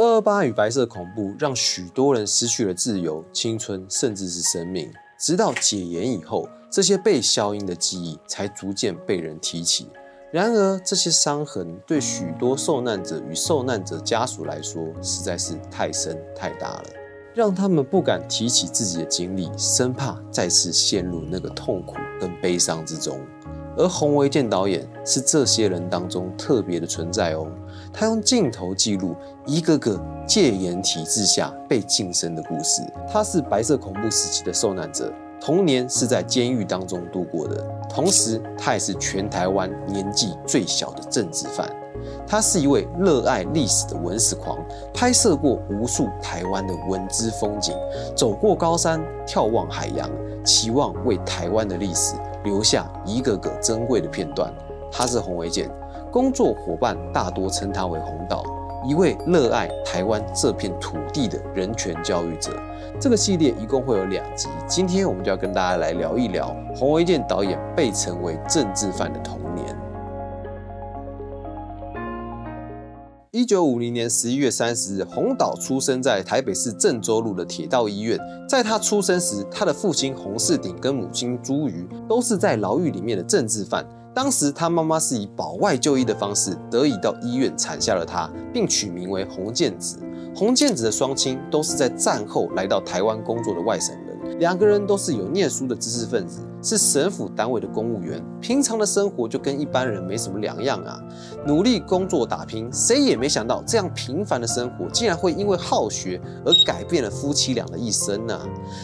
二二八与白色恐怖让许多人失去了自由、青春，甚至是生命。直到解严以后，这些被消音的记忆才逐渐被人提起。然而，这些伤痕对许多受难者与受难者家属来说，实在是太深太大了，让他们不敢提起自己的经历，生怕再次陷入那个痛苦跟悲伤之中。而洪维健导演是这些人当中特别的存在哦，他用镜头记录一个个戒严体制下被晋升的故事。他是白色恐怖时期的受难者。童年是在监狱当中度过的，同时他也是全台湾年纪最小的政治犯。他是一位热爱历史的文史狂，拍摄过无数台湾的文资风景，走过高山，眺望海洋，期望为台湾的历史留下一个个珍贵的片段。他是洪维健，工作伙伴大多称他为洪导，一位热爱台湾这片土地的人权教育者。这个系列一共会有两集，今天我们就要跟大家来聊一聊洪维健导演被称为政治犯的童年。一九五零年十一月三十日，洪导出生在台北市郑州路的铁道医院。在他出生时，他的父亲洪世鼎跟母亲朱瑜都是在牢狱里面的政治犯。当时他妈妈是以保外就医的方式得以到医院产下了他，并取名为洪建子。洪建子的双亲都是在战后来到台湾工作的外省人，两个人都是有念书的知识分子，是省府单位的公务员，平常的生活就跟一般人没什么两样啊，努力工作打拼，谁也没想到这样平凡的生活竟然会因为好学而改变了夫妻俩的一生呢。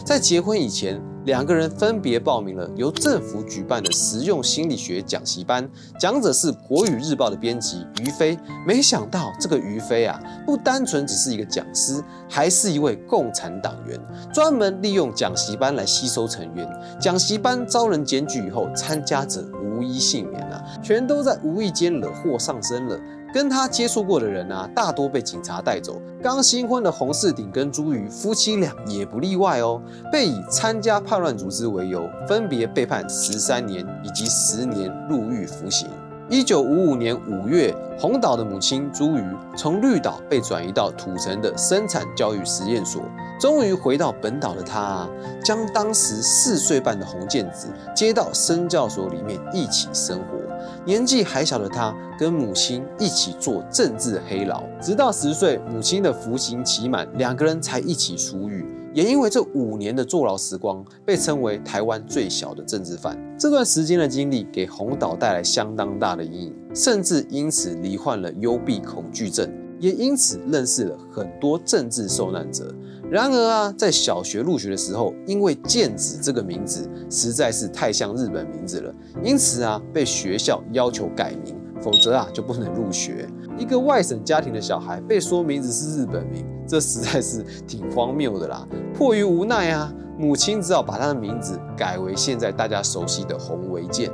在结婚以前。两个人分别报名了由政府举办的实用心理学讲习班，讲者是国语日报的编辑于飞。没想到这个于飞啊，不单纯只是一个讲师，还是一位共产党员，专门利用讲习班来吸收成员。讲习班遭人检举以后，参加者无一幸免啊，全都在无意间惹祸上身了。跟他接触过的人啊，大多被警察带走。刚新婚的洪世鼎跟朱瑜夫妻俩也不例外哦，被以参加叛乱组织为由，分别被判十三年以及十年入狱服刑。一九五五年五月，洪岛的母亲朱瑜从绿岛被转移到土城的生产教育实验所，终于回到本岛的她，将当时四岁半的洪建子接到生教所里面一起生活。年纪还小的他，跟母亲一起做政治黑牢，直到十岁，母亲的服刑期满，两个人才一起出狱。也因为这五年的坐牢时光，被称为台湾最小的政治犯。这段时间的经历给洪导带来相当大的阴影，甚至因此罹患了幽闭恐惧症，也因此认识了很多政治受难者。然而啊，在小学入学的时候，因为健子这个名字实在是太像日本名字了，因此啊，被学校要求改名，否则啊就不能入学。一个外省家庭的小孩被说名字是日本名，这实在是挺荒谬的啦。迫于无奈啊，母亲只好把他的名字改为现在大家熟悉的洪维健。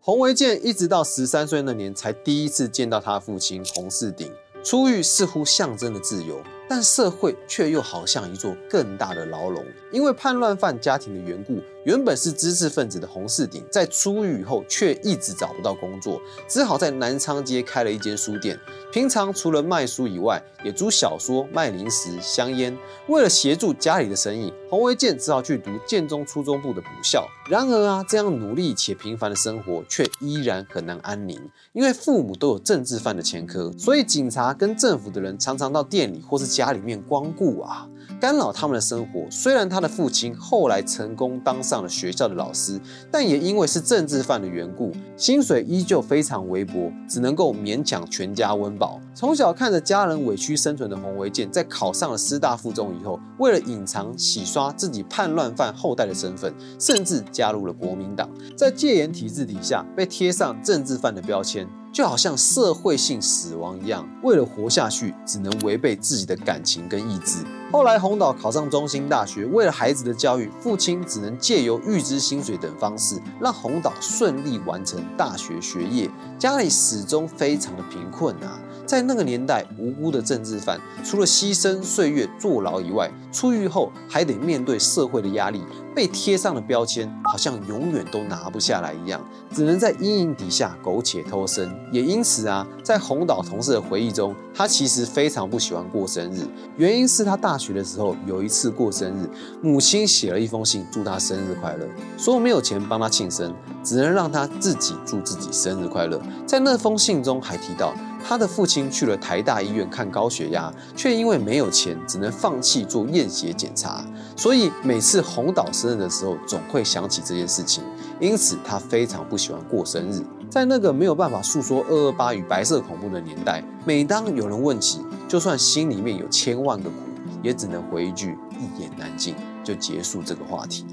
洪维健一直到十三岁那年，才第一次见到他父亲洪世鼎。出狱似乎象征了自由，但社会却又好像一座更大的牢笼。因为叛乱犯家庭的缘故，原本是知识分子的洪世鼎，在出狱以后却一直找不到工作，只好在南昌街开了一间书店。平常除了卖书以外，也租小说、卖零食、香烟。为了协助家里的生意，洪维健只好去读建中初中部的补校。然而啊，这样努力且平凡的生活却依然很难安宁，因为父母都有政治犯的前科，所以警察跟政府的人常常到店里或是家里面光顾啊。干扰他们的生活。虽然他的父亲后来成功当上了学校的老师，但也因为是政治犯的缘故，薪水依旧非常微薄，只能够勉强全家温饱。从小看着家人委屈生存的洪维健，在考上了师大附中以后，为了隐藏洗刷自己叛乱犯后代的身份，甚至加入了国民党，在戒严体制底下被贴上政治犯的标签。就好像社会性死亡一样，为了活下去，只能违背自己的感情跟意志。后来洪导考上中兴大学，为了孩子的教育，父亲只能借由预支薪水等方式，让洪导顺利完成大学学业。家里始终非常的贫困啊。在那个年代，无辜的政治犯除了牺牲岁月坐牢以外，出狱后还得面对社会的压力，被贴上了标签，好像永远都拿不下来一样，只能在阴影底下苟且偷生，也因此啊，在洪岛同事的回忆中，他其实非常不喜欢过生日。原因是他大学的时候有一次过生日，母亲写了一封信祝他生日快乐，说没有钱帮他庆生，只能让他自己祝自己生日快乐。在那封信中还提到。他的父亲去了台大医院看高血压，却因为没有钱，只能放弃做验血检查。所以每次洪岛生日的时候，总会想起这件事情。因此，他非常不喜欢过生日。在那个没有办法诉说二二八与白色恐怖的年代，每当有人问起，就算心里面有千万个苦，也只能回一句“一言难尽”，就结束这个话题。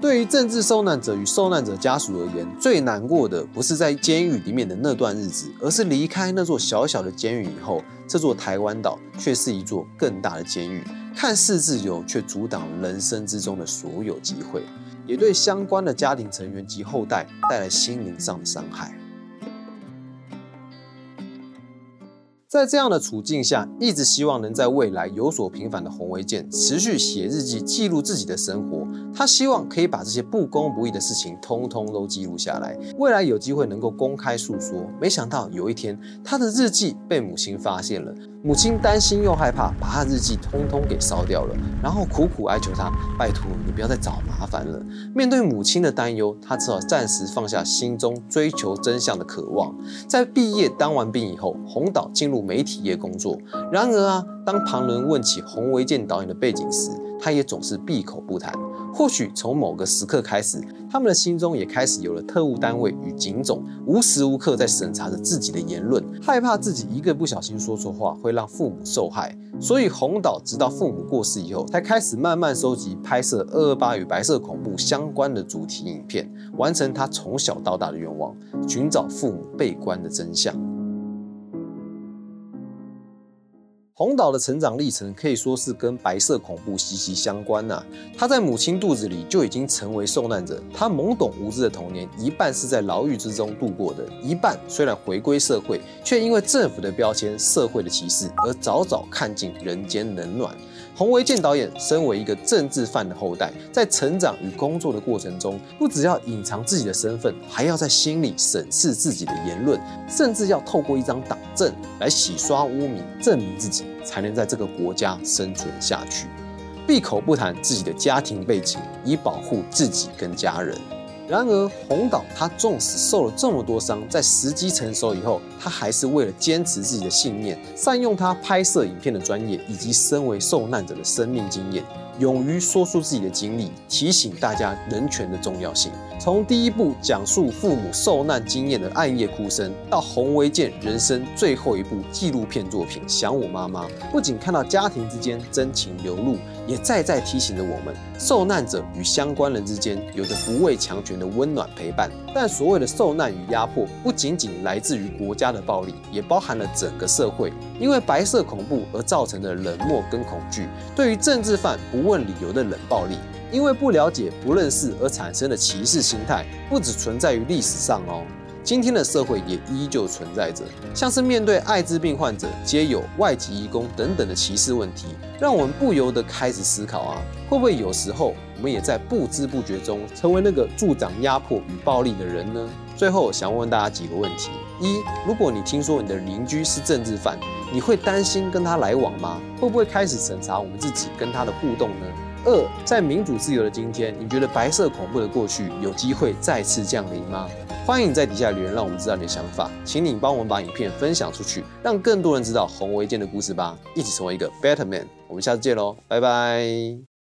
对于政治受难者与受难者家属而言，最难过的不是在监狱里面的那段日子，而是离开那座小小的监狱以后，这座台湾岛却是一座更大的监狱，看似自由，却阻挡人生之中的所有机会，也对相关的家庭成员及后代带来心灵上的伤害。在这样的处境下，一直希望能在未来有所平凡的洪维健，持续写日记记录自己的生活。他希望可以把这些不公不义的事情通通都记录下来，未来有机会能够公开诉说。没想到有一天，他的日记被母亲发现了。母亲担心又害怕，把他日记通通给烧掉了，然后苦苦哀求他：“拜托你不要再找麻烦了。”面对母亲的担忧，他只好暂时放下心中追求真相的渴望。在毕业当完兵以后，洪导进入媒体业工作。然而啊，当旁人问起洪维健导演的背景时，他也总是闭口不谈。或许从某个时刻开始，他们的心中也开始有了特务单位与警总，无时无刻在审查着自己的言论，害怕自己一个不小心说错话会让父母受害。所以洪导直到父母过世以后，才开始慢慢收集拍摄二二八与白色恐怖相关的主题影片，完成他从小到大的愿望，寻找父母被关的真相。洪岛的成长历程可以说是跟白色恐怖息息相关呐。他在母亲肚子里就已经成为受难者。他懵懂无知的童年，一半是在牢狱之中度过的，一半虽然回归社会，却因为政府的标签、社会的歧视而早早看尽人间冷暖。洪维健导演身为一个政治犯的后代，在成长与工作的过程中，不只要隐藏自己的身份，还要在心里审视自己的言论，甚至要透过一张党证来洗刷污名，证明自己才能在这个国家生存下去。闭口不谈自己的家庭背景，以保护自己跟家人。然而，洪导他纵使受了这么多伤，在时机成熟以后，他还是为了坚持自己的信念，善用他拍摄影片的专业，以及身为受难者的生命经验。勇于说出自己的经历，提醒大家人权的重要性。从第一部讲述父母受难经验的《暗夜哭声》，到洪维健人生最后一部纪录片作品《想我妈妈》，不仅看到家庭之间真情流露，也再再提醒着我们，受难者与相关人之间有着不畏强权的温暖陪伴。但所谓的受难与压迫，不仅仅来自于国家的暴力，也包含了整个社会因为白色恐怖而造成的冷漠跟恐惧。对于政治犯不问理由的冷暴力，因为不了解、不认识而产生的歧视心态，不只存在于历史上哦，今天的社会也依旧存在着。像是面对艾滋病患者、皆有外籍移工等等的歧视问题，让我们不由得开始思考啊，会不会有时候我们也在不知不觉中成为那个助长压迫与暴力的人呢？最后想问大家几个问题：一，如果你听说你的邻居是政治犯，你会担心跟他来往吗？会不会开始审查我们自己跟他的互动呢？二，在民主自由的今天，你觉得白色恐怖的过去有机会再次降临吗？欢迎在底下留言，让我们知道你的想法。请你帮我们把影片分享出去，让更多人知道洪维健的故事吧，一起成为一个 better man。我们下次见喽，拜拜。